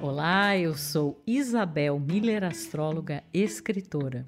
Olá, eu sou Isabel Miller, astróloga, escritora.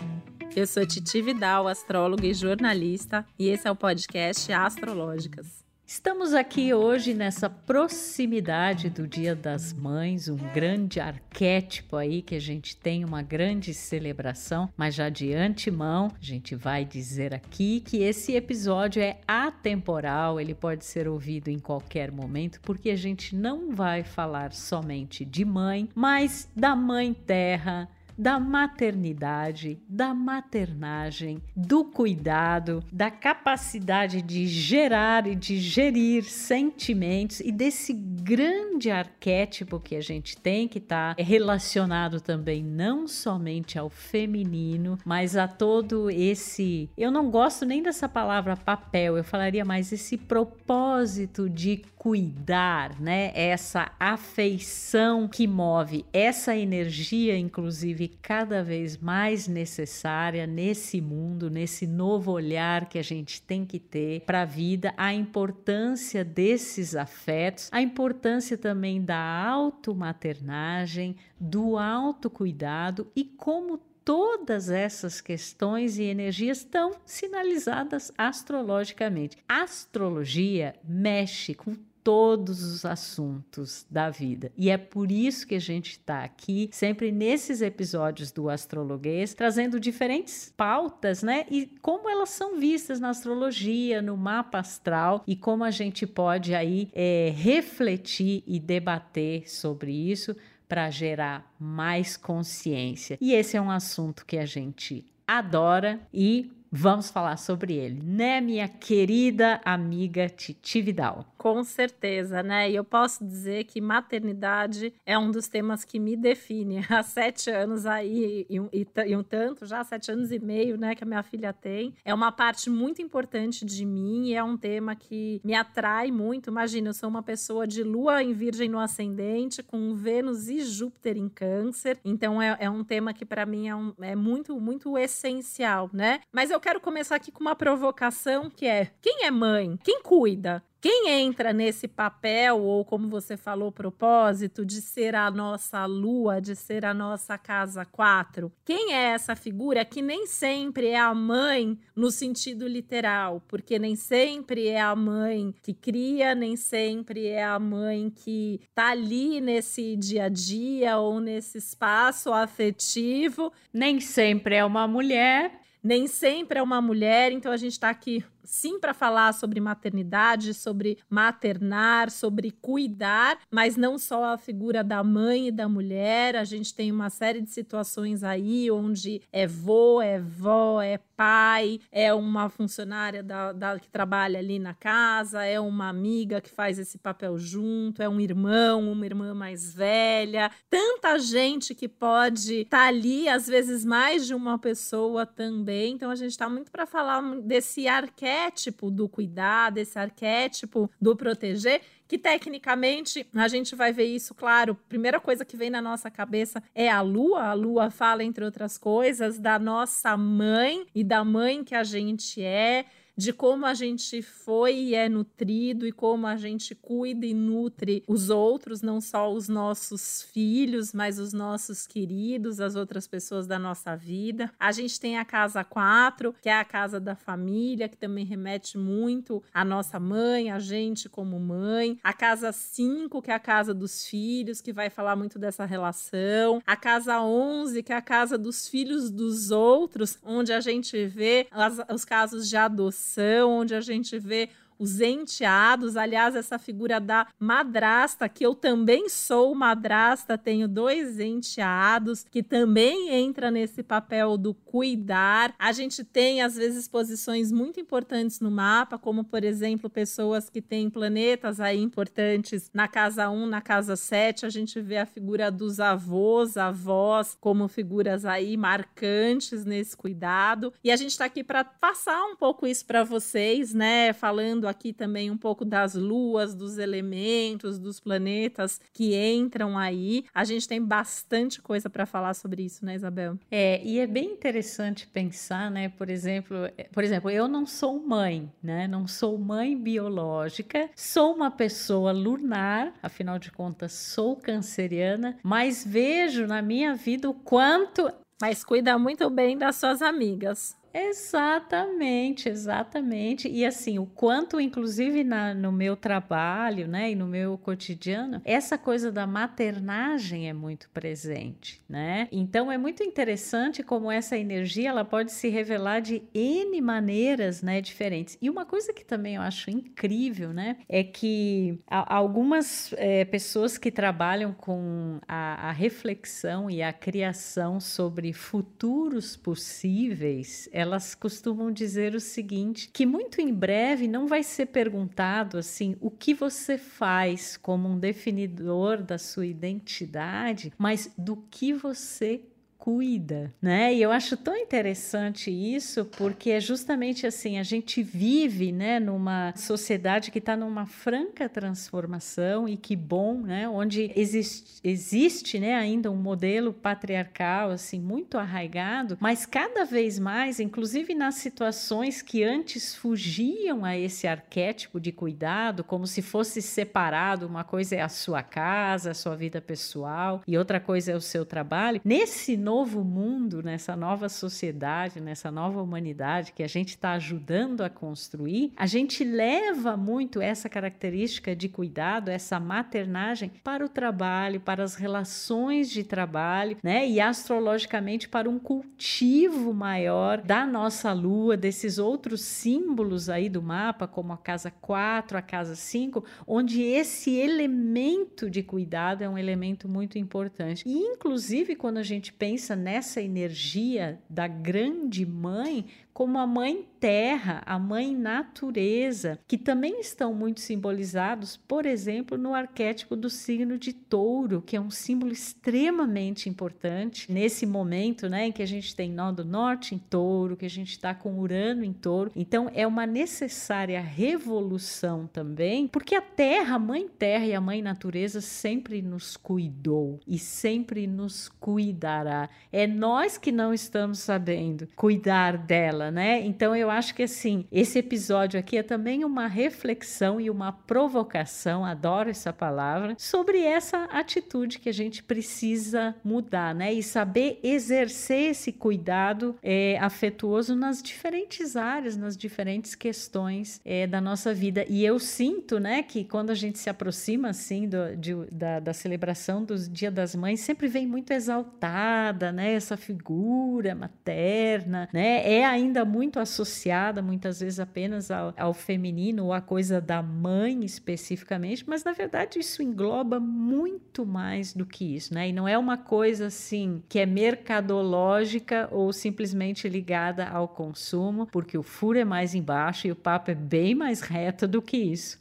Eu sou Titi Vidal, astróloga e jornalista, e esse é o podcast Astrológicas. Estamos aqui hoje nessa proximidade do Dia das Mães, um grande arquétipo aí que a gente tem uma grande celebração, mas já de antemão a gente vai dizer aqui que esse episódio é atemporal, ele pode ser ouvido em qualquer momento, porque a gente não vai falar somente de mãe, mas da Mãe Terra da maternidade, da maternagem, do cuidado, da capacidade de gerar e de gerir sentimentos e desse grande arquétipo que a gente tem que está relacionado também não somente ao feminino, mas a todo esse, eu não gosto nem dessa palavra papel, eu falaria mais esse propósito de cuidar, né? Essa afeição que move essa energia, inclusive cada vez mais necessária nesse mundo, nesse novo olhar que a gente tem que ter para a vida, a importância desses afetos, a importância também da automaternagem, do autocuidado e como todas essas questões e energias estão sinalizadas astrologicamente. A astrologia mexe com todos os assuntos da vida. E é por isso que a gente está aqui, sempre nesses episódios do Astrologuês, trazendo diferentes pautas, né? E como elas são vistas na astrologia, no mapa astral, e como a gente pode aí é, refletir e debater sobre isso para gerar mais consciência. E esse é um assunto que a gente adora e vamos falar sobre ele, né, minha querida amiga Titi Vidal? Com certeza, né? E eu posso dizer que maternidade é um dos temas que me define há sete anos aí, e, e, e um tanto, já sete anos e meio, né, que a minha filha tem. É uma parte muito importante de mim e é um tema que me atrai muito. Imagina, eu sou uma pessoa de lua em virgem no ascendente, com Vênus e Júpiter em câncer. Então é, é um tema que para mim é, um, é muito, muito essencial, né? Mas eu eu quero começar aqui com uma provocação que é: quem é mãe? Quem cuida? Quem entra nesse papel, ou como você falou, propósito, de ser a nossa lua, de ser a nossa casa 4? Quem é essa figura que nem sempre é a mãe no sentido literal? Porque nem sempre é a mãe que cria, nem sempre é a mãe que tá ali nesse dia a dia ou nesse espaço afetivo. Nem sempre é uma mulher nem sempre é uma mulher, então a gente está aqui sim para falar sobre maternidade, sobre maternar, sobre cuidar, mas não só a figura da mãe e da mulher. A gente tem uma série de situações aí onde é vô, é vó, é pai, é uma funcionária da, da, que trabalha ali na casa, é uma amiga que faz esse papel junto, é um irmão, uma irmã mais velha. Tanta gente que pode estar tá ali, às vezes mais de uma pessoa também. Então a gente está muito para falar desse arquétipo arquétipo do cuidar, desse arquétipo do proteger, que tecnicamente a gente vai ver isso, claro. Primeira coisa que vem na nossa cabeça é a lua. A lua fala, entre outras coisas, da nossa mãe e da mãe que a gente é de como a gente foi e é nutrido e como a gente cuida e nutre os outros, não só os nossos filhos, mas os nossos queridos, as outras pessoas da nossa vida. A gente tem a casa 4, que é a casa da família, que também remete muito à nossa mãe, a gente como mãe. A casa 5, que é a casa dos filhos, que vai falar muito dessa relação. A casa 11, que é a casa dos filhos dos outros, onde a gente vê as, os casos de adoção onde a gente vê os enteados. Aliás, essa figura da madrasta, que eu também sou madrasta, tenho dois enteados, que também entra nesse papel do cuidar. A gente tem, às vezes, posições muito importantes no mapa, como, por exemplo, pessoas que têm planetas aí importantes na casa 1, na casa 7. A gente vê a figura dos avós, avós, como figuras aí marcantes nesse cuidado. E a gente está aqui para passar um pouco isso para vocês, né? Falando aqui também um pouco das luas, dos elementos, dos planetas que entram aí. A gente tem bastante coisa para falar sobre isso, né, Isabel? É, e é bem interessante pensar, né, por exemplo, é, por exemplo, eu não sou mãe, né? Não sou mãe biológica, sou uma pessoa lunar, afinal de contas, sou canceriana, mas vejo na minha vida o quanto mas cuida muito bem das suas amigas. Exatamente, exatamente. E assim, o quanto, inclusive, na, no meu trabalho, né, e no meu cotidiano, essa coisa da maternagem é muito presente, né? Então é muito interessante como essa energia ela pode se revelar de N maneiras, né, diferentes. E uma coisa que também eu acho incrível, né, é que algumas é, pessoas que trabalham com a, a reflexão e a criação sobre futuros possíveis, elas costumam dizer o seguinte: que muito em breve não vai ser perguntado assim o que você faz como um definidor da sua identidade, mas do que você cuida, né? E eu acho tão interessante isso porque é justamente assim, a gente vive, né, numa sociedade que está numa franca transformação e que bom, né, onde existe, existe, né, ainda um modelo patriarcal assim muito arraigado, mas cada vez mais, inclusive nas situações que antes fugiam a esse arquétipo de cuidado, como se fosse separado, uma coisa é a sua casa, a sua vida pessoal e outra coisa é o seu trabalho. Nesse novo mundo, nessa nova sociedade, nessa nova humanidade que a gente está ajudando a construir, a gente leva muito essa característica de cuidado, essa maternagem para o trabalho, para as relações de trabalho, né? E astrologicamente para um cultivo maior da nossa lua, desses outros símbolos aí do mapa, como a casa 4, a casa 5, onde esse elemento de cuidado é um elemento muito importante. E inclusive quando a gente pensa pensa nessa energia da grande mãe como a mãe terra, a mãe natureza, que também estão muito simbolizados, por exemplo, no arquétipo do signo de touro, que é um símbolo extremamente importante nesse momento né, em que a gente tem nó do norte em touro, que a gente está com Urano em touro. Então, é uma necessária revolução também, porque a terra, a mãe terra e a mãe natureza sempre nos cuidou e sempre nos cuidará. É nós que não estamos sabendo cuidar dela né? Então eu acho que assim, esse episódio aqui é também uma reflexão e uma provocação, adoro essa palavra, sobre essa atitude que a gente precisa mudar, né? E saber exercer esse cuidado é, afetuoso nas diferentes áreas, nas diferentes questões é, da nossa vida. E eu sinto, né, que quando a gente se aproxima assim do, de, da, da celebração do Dia das Mães, sempre vem muito exaltada, né? Essa figura materna, né? É ainda ainda muito associada, muitas vezes apenas ao, ao feminino ou à coisa da mãe especificamente, mas na verdade isso engloba muito mais do que isso, né? E não é uma coisa assim que é mercadológica ou simplesmente ligada ao consumo, porque o furo é mais embaixo e o papo é bem mais reto do que isso.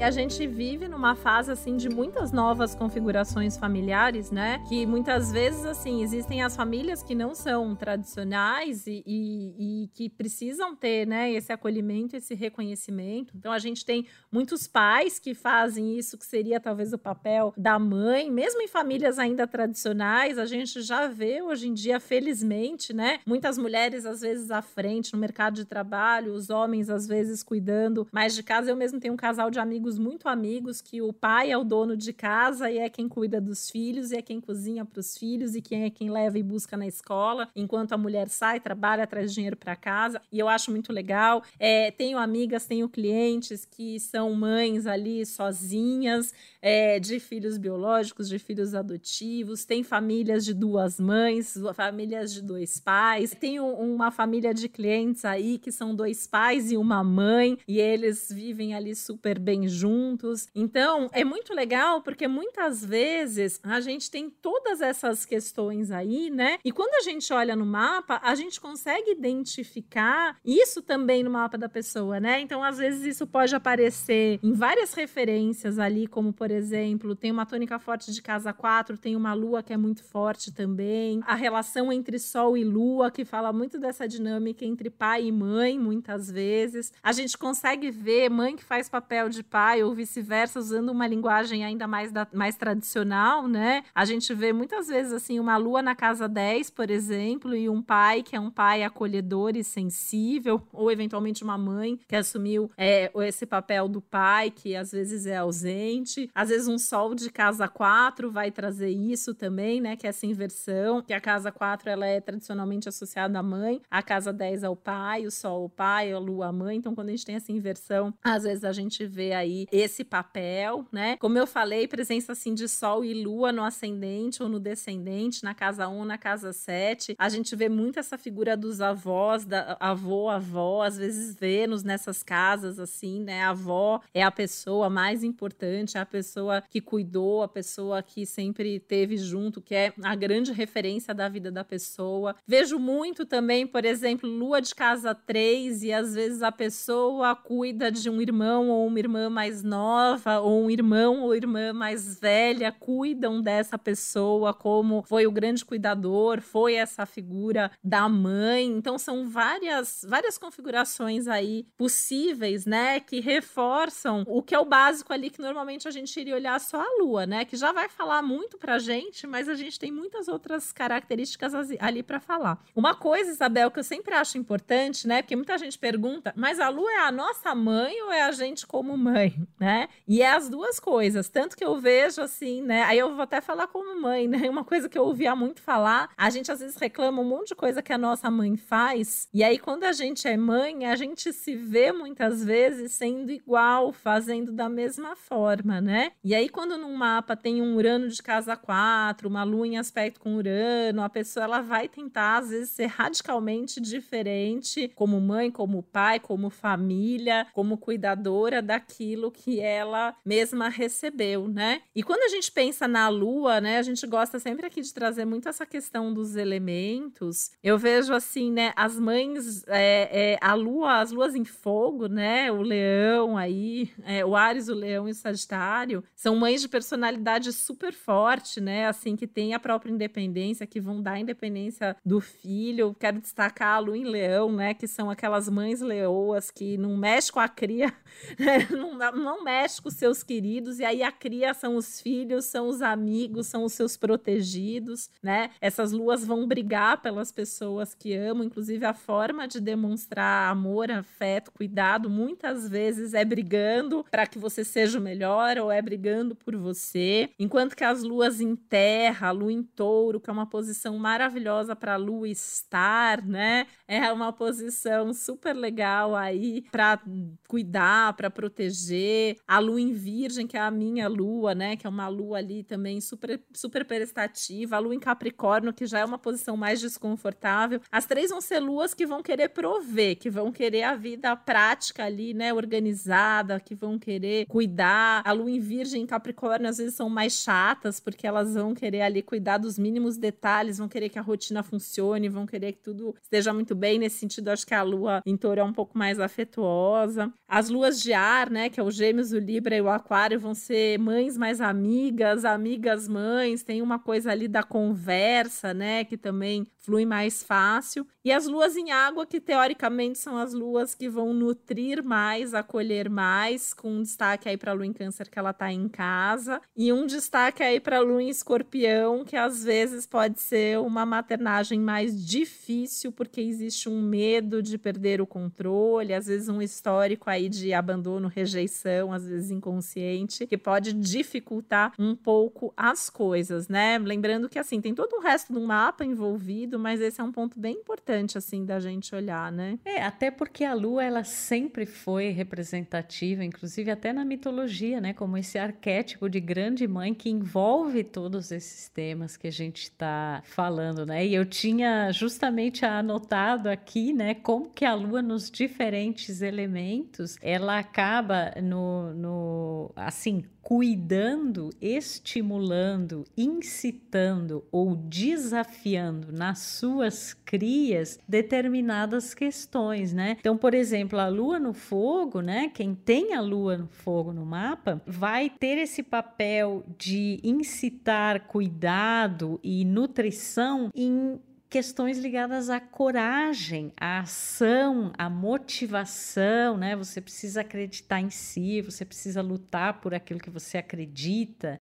E a gente vive numa fase assim de muitas novas configurações familiares, né? Que muitas vezes assim existem as famílias que não são tradicionais e, e, e que precisam ter, né, esse acolhimento, esse reconhecimento. Então a gente tem muitos pais que fazem isso, que seria talvez o papel da mãe, mesmo em famílias ainda tradicionais, a gente já vê hoje em dia, felizmente, né? Muitas mulheres às vezes à frente no mercado de trabalho, os homens às vezes cuidando mais de casa. Eu mesmo tenho um casal de amigos amigos, muito amigos, que o pai é o dono de casa e é quem cuida dos filhos, e é quem cozinha para os filhos, e quem é quem leva e busca na escola, enquanto a mulher sai, trabalha, traz dinheiro para casa. E eu acho muito legal. É, tenho amigas, tenho clientes que são mães ali sozinhas, é, de filhos biológicos, de filhos adotivos, tem famílias de duas mães, famílias de dois pais. Tenho uma família de clientes aí que são dois pais e uma mãe, e eles vivem ali super bem juntos juntos. Então, é muito legal porque muitas vezes a gente tem todas essas questões aí, né? E quando a gente olha no mapa, a gente consegue identificar isso também no mapa da pessoa, né? Então, às vezes isso pode aparecer em várias referências ali, como por exemplo, tem uma tônica forte de casa 4, tem uma lua que é muito forte também, a relação entre sol e lua que fala muito dessa dinâmica entre pai e mãe, muitas vezes. A gente consegue ver mãe que faz papel de pai ou vice-versa usando uma linguagem ainda mais da, mais tradicional, né? A gente vê muitas vezes assim uma lua na casa 10, por exemplo, e um pai que é um pai acolhedor e sensível, ou eventualmente uma mãe que assumiu é, esse papel do pai, que às vezes é ausente. Às vezes um sol de casa 4 vai trazer isso também, né? Que é essa inversão, que a casa 4 ela é tradicionalmente associada à mãe, a casa 10 ao pai, o sol ao pai, a lua à mãe. Então, quando a gente tem essa inversão, às vezes a gente vê aí esse papel, né? Como eu falei, presença assim de sol e lua no ascendente ou no descendente, na casa 1, na casa 7. A gente vê muito essa figura dos avós, da avô, avó, às vezes Vênus nessas casas assim, né? A avó é a pessoa mais importante, é a pessoa que cuidou, a pessoa que sempre teve junto, que é a grande referência da vida da pessoa. Vejo muito também, por exemplo, lua de casa 3 e às vezes a pessoa cuida de um irmão ou uma irmã mais nova, ou um irmão ou irmã mais velha, cuidam dessa pessoa como foi o grande cuidador, foi essa figura da mãe. Então são várias várias configurações aí possíveis, né, que reforçam o que é o básico ali que normalmente a gente iria olhar só a lua, né, que já vai falar muito pra gente, mas a gente tem muitas outras características ali para falar. Uma coisa, Isabel, que eu sempre acho importante, né, porque muita gente pergunta, mas a lua é a nossa mãe ou é a gente como mãe, né? E é as duas coisas, tanto que eu vejo assim, né? Aí eu vou até falar como mãe, né? Uma coisa que eu ouvia muito falar, a gente às vezes reclama um monte de coisa que a nossa mãe faz, e aí quando a gente é mãe, a gente se vê muitas vezes sendo igual, fazendo da mesma forma, né? E aí quando num mapa tem um Urano de casa 4, uma lua em aspecto com Urano, a pessoa ela vai tentar às vezes ser radicalmente diferente, como mãe, como pai, como família, como cuidadora daquilo que ela mesma recebeu, né? E quando a gente pensa na lua, né, a gente gosta sempre aqui de trazer muito essa questão dos elementos. Eu vejo assim, né, as mães, é, é, a lua, as luas em fogo, né, o leão aí, é, o Ares, o leão e o Sagitário, são mães de personalidade super forte, né, assim, que tem a própria independência, que vão dar independência do filho. Quero destacar a lua em leão, né, que são aquelas mães leoas que não mexe com a cria, né, não, não mexe com seus queridos, e aí a cria são os filhos, são os amigos, são os seus protegidos, né? Essas luas vão brigar pelas pessoas que amam, inclusive a forma de demonstrar amor, afeto, cuidado, muitas vezes é brigando para que você seja o melhor ou é brigando por você. Enquanto que as luas em terra, a lua em touro, que é uma posição maravilhosa para a lua estar, né? É uma posição super legal aí para cuidar, para proteger. A lua em virgem, que é a minha lua, né? Que é uma lua ali também super, super prestativa. A lua em capricórnio, que já é uma posição mais desconfortável. As três vão ser luas que vão querer prover, que vão querer a vida prática ali, né? Organizada, que vão querer cuidar. A lua em virgem e capricórnio às vezes são mais chatas, porque elas vão querer ali cuidar dos mínimos detalhes, vão querer que a rotina funcione, vão querer que tudo esteja muito bem. Nesse sentido, acho que a lua em touro é um pouco mais afetuosa. As luas de ar, né, que é o Gêmeos, o Libra e o Aquário, vão ser mães mais amigas, amigas mães. Tem uma coisa ali da conversa, né, que também flui mais fácil. E as luas em água, que teoricamente são as luas que vão nutrir mais, acolher mais, com um destaque aí para a lua em Câncer, que ela tá em casa, e um destaque aí para a lua em Escorpião, que às vezes pode ser uma maternagem mais difícil, porque existe um medo de perder o controle, às vezes um histórico aí de abandono, rejeição, às vezes inconsciente, que pode dificultar um pouco as coisas, né? Lembrando que assim, tem todo o resto do mapa envolvido mas esse é um ponto bem importante, assim, da gente olhar, né? É, até porque a lua, ela sempre foi representativa, inclusive até na mitologia, né? Como esse arquétipo de grande mãe que envolve todos esses temas que a gente está falando, né? E eu tinha justamente anotado aqui, né? Como que a lua, nos diferentes elementos, ela acaba no, no assim, cuidando, estimulando, incitando ou desafiando nas suas crias determinadas questões, né? Então, por exemplo, a lua no fogo, né? Quem tem a lua no fogo no mapa vai ter esse papel de incitar cuidado e nutrição em questões ligadas à coragem, à ação, à motivação, né? Você precisa acreditar em si, você precisa lutar por aquilo que você acredita.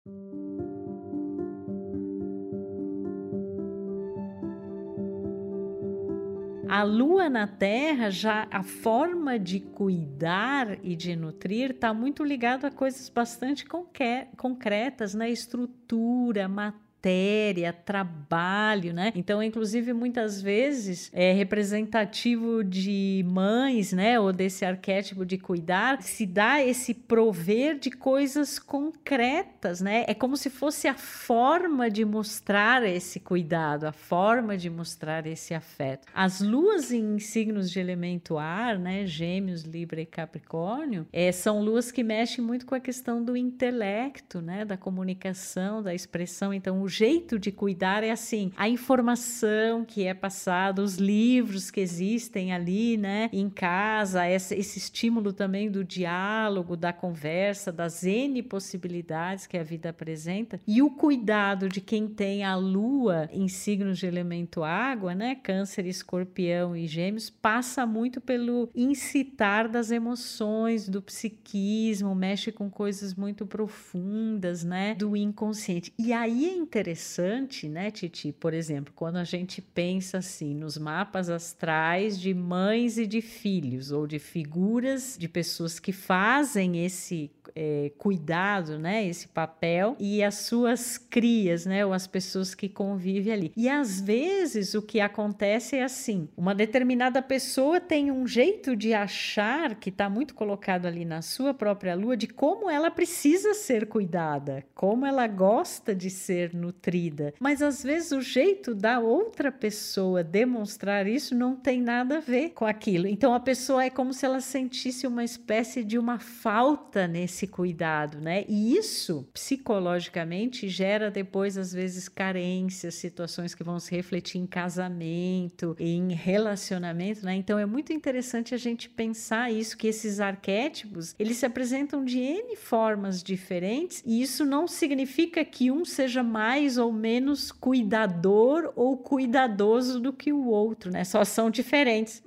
A lua na Terra, já a forma de cuidar e de nutrir está muito ligado a coisas bastante concretas, né? estrutura, matéria matéria, trabalho, né? Então, inclusive, muitas vezes é representativo de mães, né? Ou desse arquétipo de cuidar, se dá esse prover de coisas concretas, né? É como se fosse a forma de mostrar esse cuidado, a forma de mostrar esse afeto. As luas em signos de elemento ar, né? Gêmeos, Libra e Capricórnio, é, são luas que mexem muito com a questão do intelecto, né? Da comunicação, da expressão. Então, o jeito de cuidar é assim, a informação que é passada, os livros que existem ali, né, em casa, esse, esse estímulo também do diálogo, da conversa, das N possibilidades que a vida apresenta, e o cuidado de quem tem a lua em signos de elemento água, né, câncer, escorpião e gêmeos, passa muito pelo incitar das emoções, do psiquismo, mexe com coisas muito profundas, né, do inconsciente. E aí é interessante interessante, né, Titi? Por exemplo, quando a gente pensa assim nos mapas astrais de mães e de filhos, ou de figuras de pessoas que fazem esse é, cuidado, né, esse papel, e as suas crias, né, ou as pessoas que convivem ali. E às vezes o que acontece é assim: uma determinada pessoa tem um jeito de achar que está muito colocado ali na sua própria lua de como ela precisa ser cuidada, como ela gosta de ser nutrida. Mas às vezes o jeito da outra pessoa demonstrar isso não tem nada a ver com aquilo. Então a pessoa é como se ela sentisse uma espécie de uma falta nesse esse cuidado, né? E isso psicologicamente gera depois às vezes carências, situações que vão se refletir em casamento, em relacionamento, né? Então é muito interessante a gente pensar isso que esses arquétipos, eles se apresentam de N formas diferentes e isso não significa que um seja mais ou menos cuidador ou cuidadoso do que o outro, né? Só são diferentes.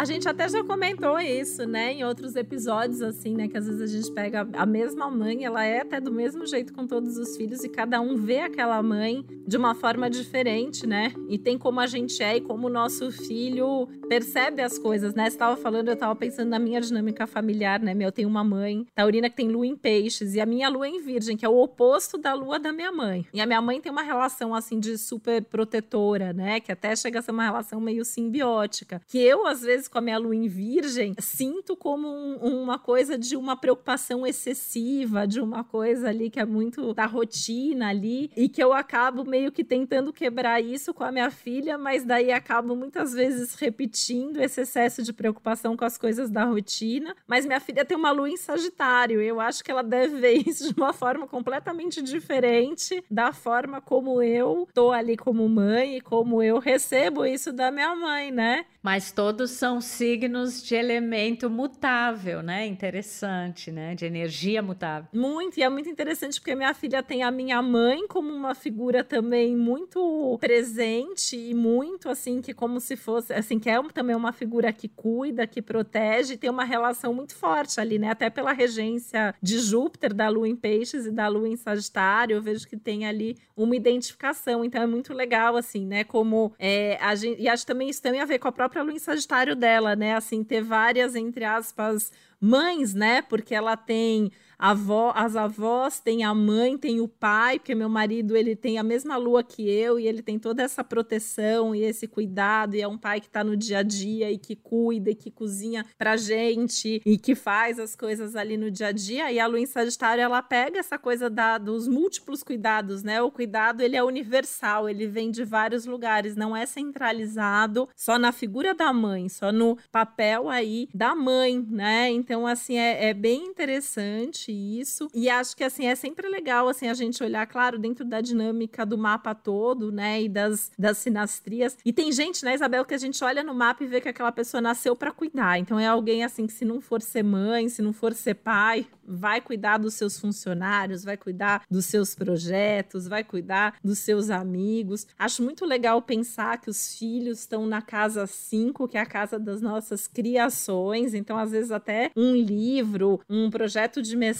A gente até já comentou isso, né, em outros episódios, assim, né, que às vezes a gente pega a mesma mãe, ela é até do mesmo jeito com todos os filhos e cada um vê aquela mãe de uma forma diferente, né? E tem como a gente é e como o nosso filho percebe as coisas, né? Você estava falando, eu estava pensando na minha dinâmica familiar, né? Eu tenho uma mãe taurina que tem lua em peixes e a minha lua em virgem, que é o oposto da lua da minha mãe. E a minha mãe tem uma relação, assim, de super protetora, né? Que até chega a ser uma relação meio simbiótica. Que eu, às vezes, com a minha lua em virgem, sinto como um, uma coisa de uma preocupação excessiva, de uma coisa ali que é muito da rotina ali, e que eu acabo meio que tentando quebrar isso com a minha filha, mas daí acabo muitas vezes repetindo esse excesso de preocupação com as coisas da rotina. Mas minha filha tem uma lua em Sagitário, eu acho que ela deve ver isso de uma forma completamente diferente da forma como eu tô ali como mãe e como eu recebo isso da minha mãe, né? Mas todos são signos de elemento mutável, né? Interessante, né? De energia mutável. Muito, e é muito interessante porque minha filha tem a minha mãe como uma figura também muito presente e muito assim, que como se fosse, assim, que é também uma figura que cuida, que protege, tem uma relação muito forte ali, né? Até pela regência de Júpiter, da Lua em Peixes e da Lua em Sagitário, eu vejo que tem ali uma identificação, então é muito legal, assim, né? Como é, a gente, e acho também isso tem a ver com a própria própria lua em Sagitário dela, né? Assim, ter várias, entre aspas, mães, né? Porque ela tem avó, as avós, tem a mãe, tem o pai, porque meu marido ele tem a mesma lua que eu e ele tem toda essa proteção e esse cuidado e é um pai que está no dia a dia e que cuida e que cozinha pra gente e que faz as coisas ali no dia a dia. E a lua em Sagitário ela pega essa coisa da, dos múltiplos cuidados, né? O cuidado ele é universal, ele vem de vários lugares, não é centralizado só na figura da mãe, só no papel aí da mãe, né? Então assim é, é bem interessante isso. E acho que assim é sempre legal assim a gente olhar, claro, dentro da dinâmica do mapa todo, né, e das, das sinastrias. E tem gente, né, Isabel, que a gente olha no mapa e vê que aquela pessoa nasceu para cuidar. Então é alguém assim que se não for ser mãe, se não for ser pai, vai cuidar dos seus funcionários, vai cuidar dos seus projetos, vai cuidar dos seus amigos. Acho muito legal pensar que os filhos estão na casa 5, que é a casa das nossas criações. Então, às vezes, até um livro, um projeto de mestrado,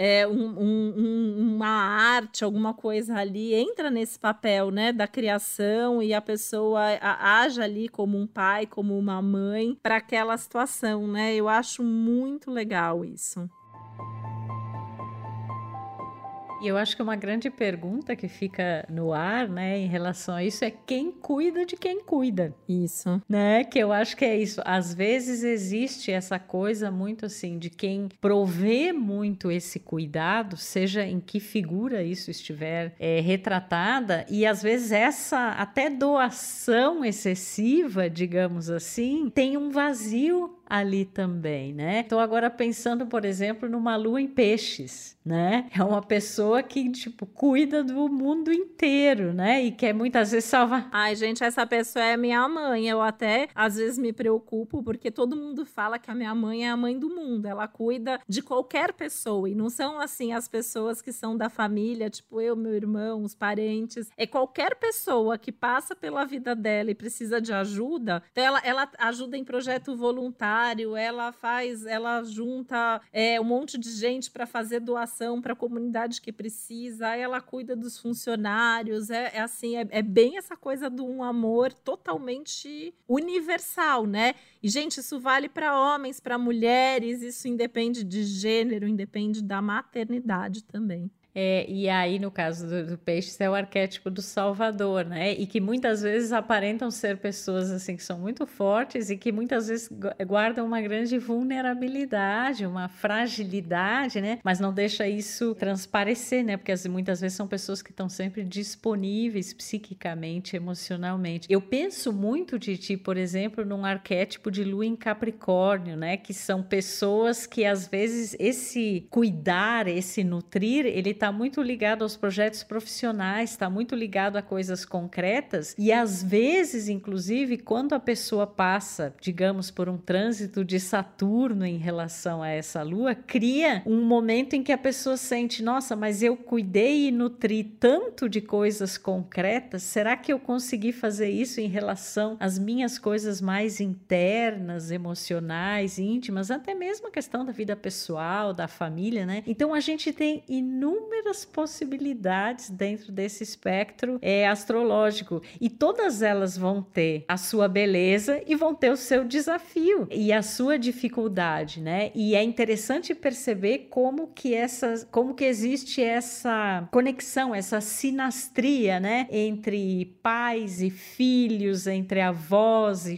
é, um, um, uma arte, alguma coisa ali, entra nesse papel, né, da criação e a pessoa age ali como um pai, como uma mãe para aquela situação, né? Eu acho muito legal isso. E eu acho que uma grande pergunta que fica no ar, né, em relação a isso é quem cuida de quem cuida. Isso. Né? Que eu acho que é isso. Às vezes existe essa coisa muito assim de quem provê muito esse cuidado, seja em que figura isso estiver é, retratada, e às vezes essa até doação excessiva, digamos assim, tem um vazio ali também, né? Estou agora pensando, por exemplo, numa lua em peixes, né? É uma pessoa que, tipo, cuida do mundo inteiro, né? E quer muitas vezes salvar. Ai, gente, essa pessoa é minha mãe. Eu até, às vezes, me preocupo, porque todo mundo fala que a minha mãe é a mãe do mundo. Ela cuida de qualquer pessoa. E não são, assim, as pessoas que são da família, tipo eu, meu irmão, os parentes. É qualquer pessoa que passa pela vida dela e precisa de ajuda. Então, ela, ela ajuda em projeto voluntário ela faz, ela junta é, um monte de gente para fazer doação para a comunidade que precisa, ela cuida dos funcionários, é, é assim, é, é, bem essa coisa de um amor totalmente universal, né? E, gente, isso vale para homens, para mulheres, isso independe de gênero, independe da maternidade também. É, e aí, no caso do, do peixe, é o arquétipo do salvador, né? E que muitas vezes aparentam ser pessoas assim que são muito fortes e que muitas vezes guardam uma grande vulnerabilidade, uma fragilidade, né? Mas não deixa isso transparecer, né? Porque muitas vezes são pessoas que estão sempre disponíveis psiquicamente, emocionalmente. Eu penso muito de ti, por exemplo, num arquétipo de lua em Capricórnio, né? Que são pessoas que às vezes esse cuidar, esse nutrir, ele está muito ligado aos projetos profissionais, está muito ligado a coisas concretas e às vezes, inclusive, quando a pessoa passa, digamos, por um trânsito de Saturno em relação a essa lua, cria um momento em que a pessoa sente: nossa, mas eu cuidei e nutri tanto de coisas concretas, será que eu consegui fazer isso em relação às minhas coisas mais internas, emocionais, íntimas, até mesmo a questão da vida pessoal, da família, né? Então a gente tem inúmeras inúmeras possibilidades dentro desse espectro é, astrológico e todas elas vão ter a sua beleza e vão ter o seu desafio e a sua dificuldade, né? E é interessante perceber como que essa, como que existe essa conexão, essa sinastria, né, entre pais e filhos, entre avós e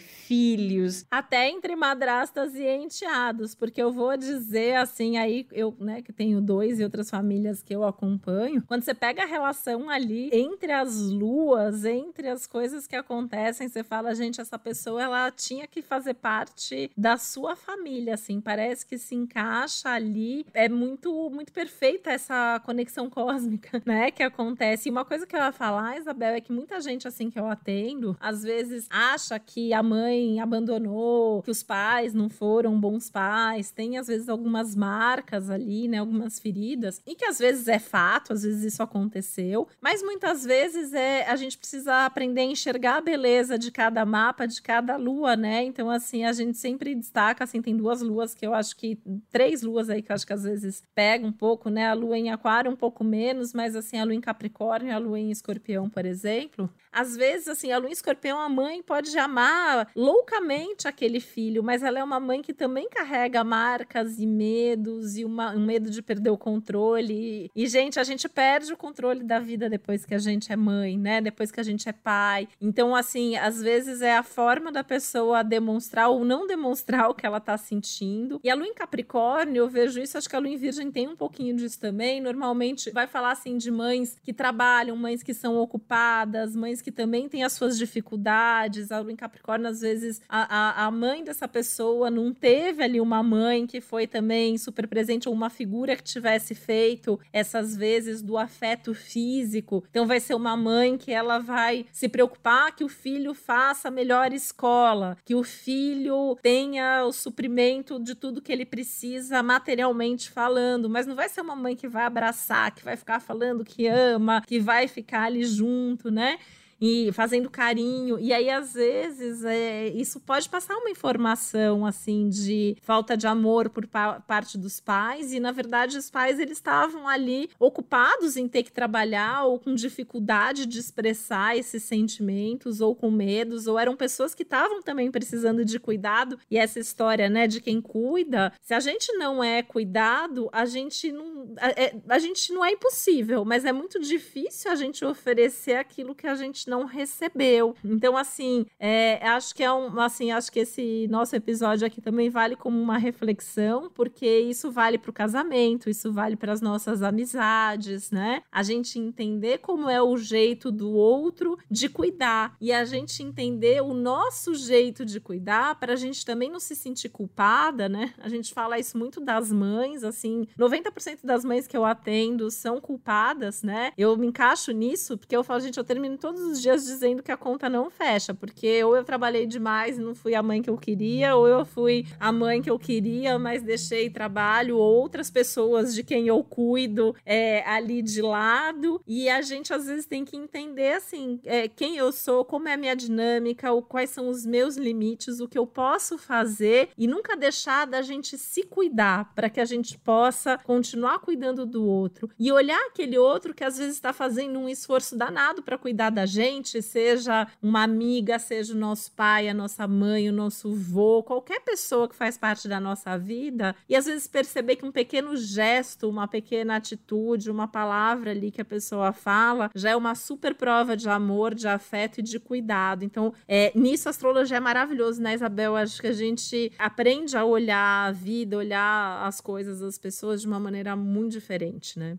até entre madrastas e enteados, porque eu vou dizer assim aí eu, né, que tenho dois e outras famílias que eu acompanho, quando você pega a relação ali entre as luas, entre as coisas que acontecem, você fala, gente, essa pessoa ela tinha que fazer parte da sua família, assim, parece que se encaixa ali. É muito, muito perfeita essa conexão cósmica, né, que acontece. E uma coisa que eu ia falar, Isabel, é que muita gente, assim, que eu atendo, às vezes acha que a mãe abandonou, que os pais não foram bons pais, tem às vezes algumas marcas ali, né, algumas feridas, e que às vezes é fato, às vezes isso aconteceu, mas muitas vezes é a gente precisa aprender a enxergar a beleza de cada mapa, de cada lua, né? Então, assim, a gente sempre destaca, assim, tem duas luas que eu acho que, três luas aí que eu acho que às vezes pega um pouco, né? A lua em aquário um pouco menos, mas assim, a lua em capricórnio, a lua em escorpião, por exemplo, às vezes, assim, a lua escorpião, a mãe pode amar loucamente aquele filho, mas ela é uma mãe que também carrega marcas e medos e uma, um medo de perder o controle. E, gente, a gente perde o controle da vida depois que a gente é mãe, né? Depois que a gente é pai. Então, assim, às vezes é a forma da pessoa demonstrar ou não demonstrar o que ela tá sentindo. E a lua em Capricórnio, eu vejo isso, acho que a lua em Virgem tem um pouquinho disso também. Normalmente vai falar assim de mães que trabalham, mães que são ocupadas, mães que também têm as suas dificuldades. A lua em Capricórnio, às vezes, a, a, a mãe dessa pessoa não teve ali uma mãe que foi também super presente, ou uma figura que tivesse feito essas vezes do afeto físico. Então vai ser uma mãe que ela vai se preocupar que o filho faça a melhor escola, que o filho tenha o suprimento de tudo que ele precisa materialmente falando, mas não vai ser uma mãe que vai abraçar, que vai ficar falando que ama, que vai ficar ali junto, né? E fazendo carinho. E aí, às vezes, é, isso pode passar uma informação assim de falta de amor por pa parte dos pais, e na verdade os pais eles estavam ali ocupados em ter que trabalhar ou com dificuldade de expressar esses sentimentos, ou com medos, ou eram pessoas que estavam também precisando de cuidado. E essa história, né, de quem cuida, se a gente não é cuidado, a gente não. A, é, a gente não é impossível, mas é muito difícil a gente oferecer aquilo que a gente não recebeu. Então, assim, é, acho que é um, assim, acho que esse nosso episódio aqui também vale como uma reflexão, porque isso vale para o casamento, isso vale para as nossas amizades, né? A gente entender como é o jeito do outro de cuidar e a gente entender o nosso jeito de cuidar para a gente também não se sentir culpada, né? A gente fala isso muito das mães, assim, 90% das mães que eu atendo são culpadas, né? Eu me encaixo nisso porque eu falo, gente, eu termino todos os dias dizendo que a conta não fecha, porque ou eu trabalhei demais e não fui a mãe que eu queria, ou eu fui a mãe que eu queria, mas deixei trabalho, ou outras pessoas de quem eu cuido é, ali de lado. E a gente às vezes tem que entender assim é, quem eu sou, como é a minha dinâmica, o, quais são os meus limites, o que eu posso fazer e nunca deixar da gente se cuidar para que a gente possa continuar cuidando do outro e olhar aquele outro que às vezes está fazendo um esforço danado para cuidar da gente gente, seja uma amiga, seja o nosso pai, a nossa mãe, o nosso vô, qualquer pessoa que faz parte da nossa vida, e às vezes perceber que um pequeno gesto, uma pequena atitude, uma palavra ali que a pessoa fala, já é uma super prova de amor, de afeto e de cuidado. Então, é, nisso a astrologia é maravilhoso, né, Isabel? Acho que a gente aprende a olhar a vida, olhar as coisas, as pessoas de uma maneira muito diferente, né?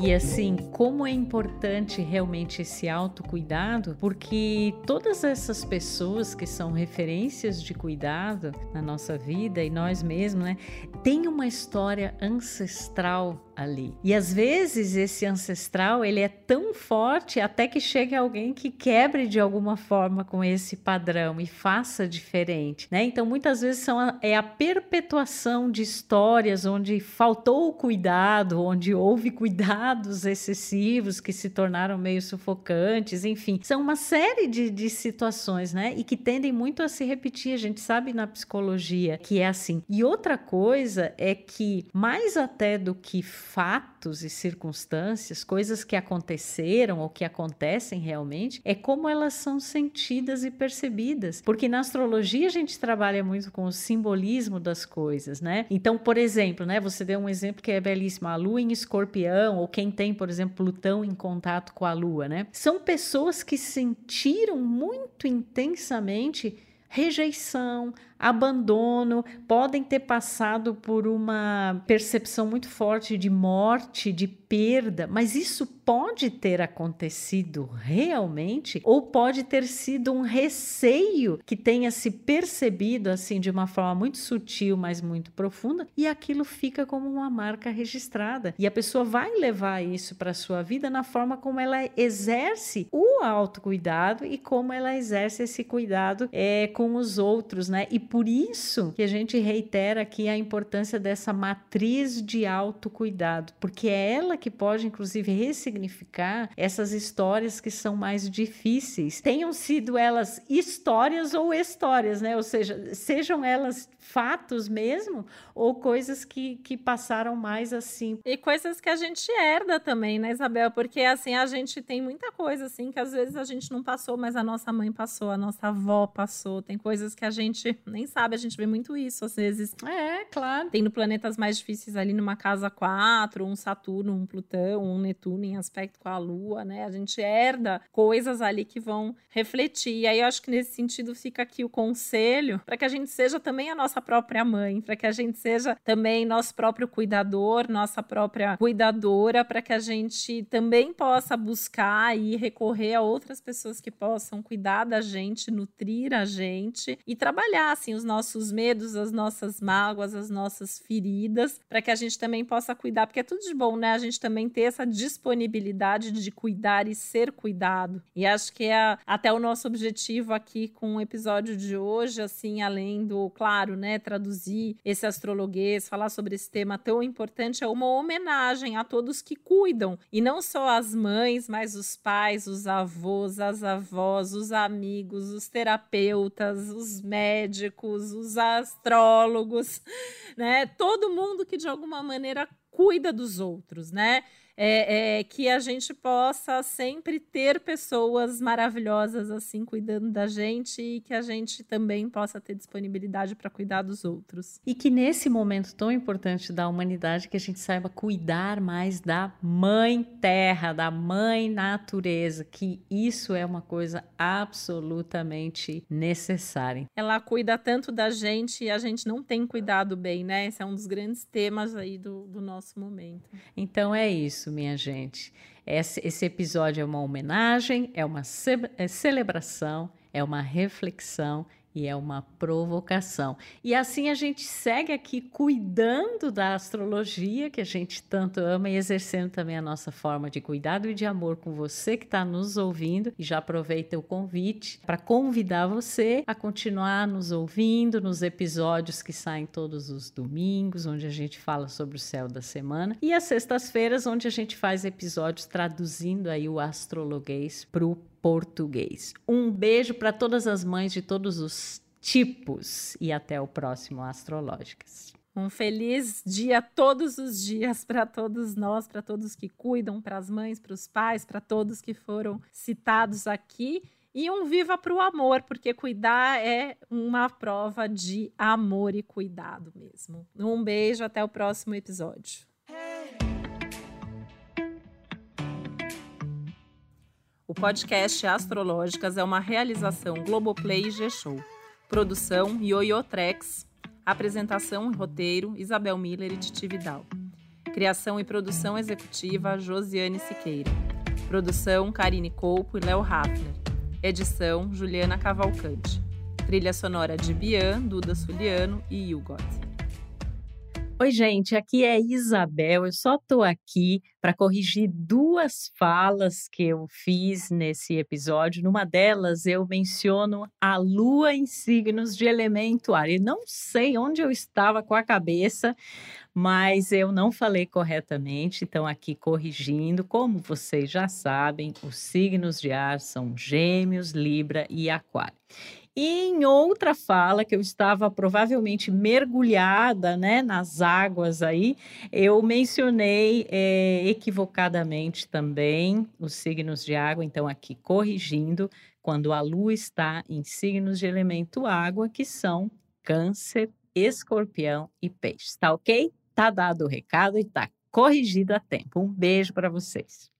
E assim, como é importante realmente esse autocuidado, porque todas essas pessoas que são referências de cuidado na nossa vida e nós mesmos, né, tem uma história ancestral ali. E às vezes esse ancestral, ele é tão forte até que chegue alguém que quebre de alguma forma com esse padrão e faça diferente, né? Então muitas vezes são a, é a perpetuação de histórias onde faltou o cuidado, onde houve cuidados excessivos que se tornaram meio sufocantes, enfim, são uma série de, de situações, né? E que tendem muito a se repetir. A gente sabe na psicologia que é assim. E outra coisa é que mais até do que fatos e circunstâncias, coisas que aconteceram ou que acontecem realmente, é como elas são sentidas e percebidas. Porque na astrologia a gente trabalha muito com o simbolismo das coisas, né? Então, por exemplo, né, você deu um exemplo que é belíssimo, a lua em escorpião, ou quem tem, por exemplo, Plutão em contato com a lua, né? São pessoas que sentiram muito intensamente rejeição, abandono, podem ter passado por uma percepção muito forte de morte, de perda, mas isso pode ter acontecido realmente ou pode ter sido um receio que tenha se percebido assim de uma forma muito sutil, mas muito profunda e aquilo fica como uma marca registrada. E a pessoa vai levar isso para sua vida na forma como ela exerce o autocuidado e como ela exerce esse cuidado é, com os outros, né? E por isso que a gente reitera aqui a importância dessa matriz de autocuidado, porque é ela que pode, inclusive, ressignificar essas histórias que são mais difíceis. Tenham sido elas histórias ou histórias, né? Ou seja, sejam elas fatos mesmo ou coisas que, que passaram mais assim. E coisas que a gente herda também, né, Isabel? Porque assim, a gente tem muita coisa assim que às vezes a gente não passou, mas a nossa mãe passou, a nossa avó passou. Tem coisas que a gente nem sabe, a gente vê muito isso às vezes. É, claro. Tem no planetas mais difíceis ali numa casa 4, um Saturno, um Plutão, um Netuno em aspecto com a Lua, né? A gente herda coisas ali que vão refletir. E aí eu acho que nesse sentido fica aqui o conselho para que a gente seja também a nossa própria mãe, para que a gente seja também nosso próprio cuidador, nossa própria cuidadora, para que a gente também possa buscar e recorrer a outras pessoas que possam cuidar da gente, nutrir a gente e trabalhar assim os nossos medos, as nossas mágoas, as nossas feridas, para que a gente também possa cuidar, porque é tudo de bom, né? A gente também ter essa disponibilidade de cuidar e ser cuidado. E acho que é até o nosso objetivo aqui com o episódio de hoje, assim, além do, claro, né, traduzir esse astrologuês, falar sobre esse tema tão importante, é uma homenagem a todos que cuidam, e não só as mães, mas os pais, os avós, as avós, os amigos, os terapeutas, os médicos, os astrólogos, né? Todo mundo que de alguma maneira cuida dos outros, né? É, é, que a gente possa sempre ter pessoas maravilhosas assim cuidando da gente e que a gente também possa ter disponibilidade para cuidar dos outros. E que nesse momento tão importante da humanidade que a gente saiba cuidar mais da mãe terra, da mãe natureza, que isso é uma coisa absolutamente necessária. Ela cuida tanto da gente e a gente não tem cuidado bem, né? Esse é um dos grandes temas aí do, do nosso momento. Então é isso isso, minha gente. Esse, esse episódio é uma homenagem, é uma ce é celebração, é uma reflexão e é uma provocação. E assim a gente segue aqui cuidando da astrologia, que a gente tanto ama, e exercendo também a nossa forma de cuidado e de amor com você que está nos ouvindo. E já aproveita o convite para convidar você a continuar nos ouvindo nos episódios que saem todos os domingos, onde a gente fala sobre o céu da semana, e às sextas-feiras, onde a gente faz episódios traduzindo aí o astrologuês para o português. Um beijo para todas as mães de todos os tipos e até o próximo Astrológicas. Um feliz dia todos os dias para todos nós, para todos que cuidam, para as mães, para os pais, para todos que foram citados aqui. E um viva para o amor, porque cuidar é uma prova de amor e cuidado mesmo. Um beijo, até o próximo episódio. O podcast Astrológicas é uma realização Globoplay e G-Show. Produção Yoyo Trex. Apresentação e roteiro Isabel Miller e Titi Vidal. Criação e produção executiva Josiane Siqueira. Produção Karine Colpo e Léo Hafner. Edição Juliana Cavalcante. Trilha sonora de Bian, Duda Suliano e Hugot. Oi, gente, aqui é Isabel. Eu só estou aqui para corrigir duas falas que eu fiz nesse episódio. Numa delas, eu menciono a lua em signos de elemento ar. E não sei onde eu estava com a cabeça, mas eu não falei corretamente, então aqui corrigindo. Como vocês já sabem, os signos de ar são Gêmeos, Libra e Aquário. E em outra fala, que eu estava provavelmente mergulhada né, nas águas aí, eu mencionei é, equivocadamente também os signos de água, então aqui corrigindo, quando a lua está em signos de elemento água, que são Câncer, Escorpião e Peixes. Tá ok? Tá dado o recado e tá corrigido a tempo. Um beijo para vocês.